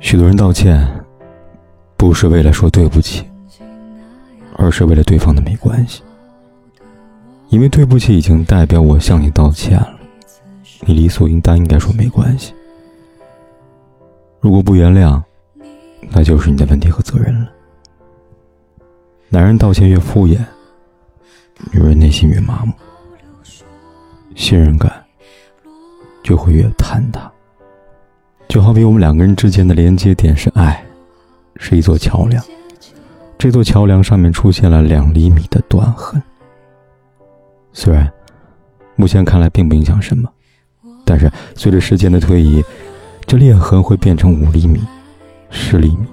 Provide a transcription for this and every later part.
许多人道歉，不是为了说对不起，而是为了对方的没关系。因为对不起已经代表我向你道歉了，你理所应当应该说没关系。如果不原谅，那就是你的问题和责任了。男人道歉越敷衍。女人内心越麻木，信任感就会越坍塌。就好比我们两个人之间的连接点是爱，是一座桥梁，这座桥梁上面出现了两厘米的断痕。虽然目前看来并不影响什么，但是随着时间的推移，这裂痕会变成五厘米、十厘米，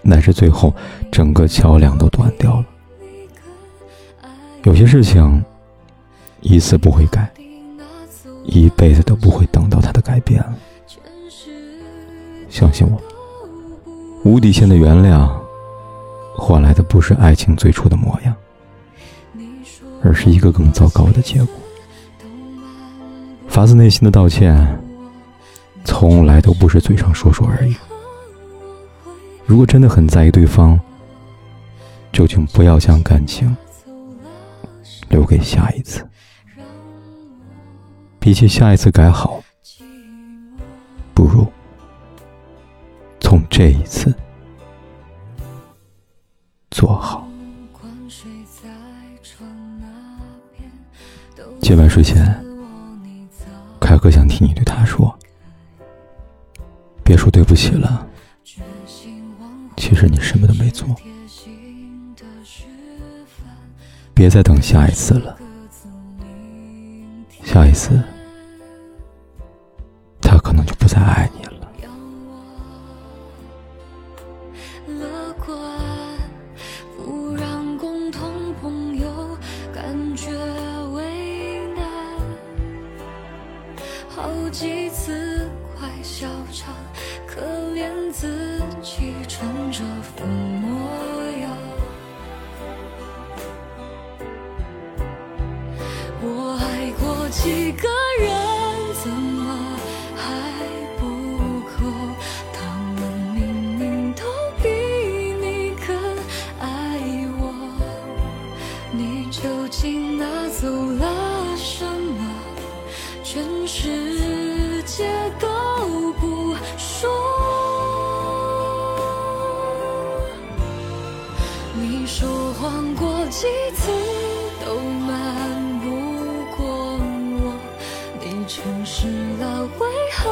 乃至最后整个桥梁都断掉了。有些事情，一次不会改，一辈子都不会等到他的改变了。相信我，无底线的原谅，换来的不是爱情最初的模样，而是一个更糟糕的结果。发自内心的道歉，从来都不是嘴上说说而已。如果真的很在意对方，就请不要将感情。留给下一次，比起下一次改好，不如从这一次做好。今晚睡前，凯哥想听你对他说：“别说对不起了，其实你什么都没做。”别再等下一次了，下一次他可能就不再爱你了。乐观，不让共同朋友感觉为难。好几次快笑场，可怜自己穿着副模样。我爱过几个全世界都不说。你说谎过几次都瞒不过我，你。诚实了，为何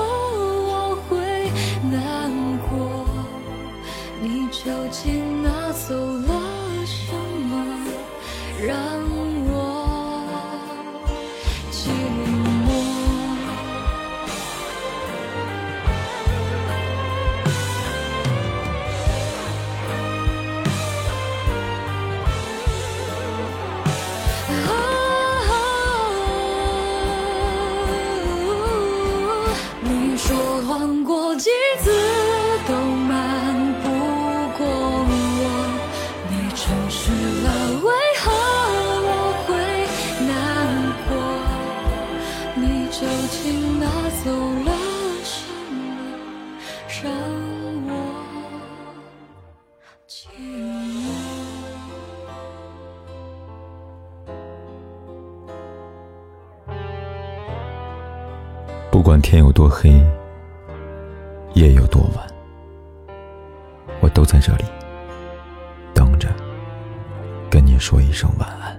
几次都瞒不过我，你诚实了，为何我会难过？你究竟拿走了什么，让我寂寞？不管天有多黑。夜有多晚，我都在这里等着，跟你说一声晚安。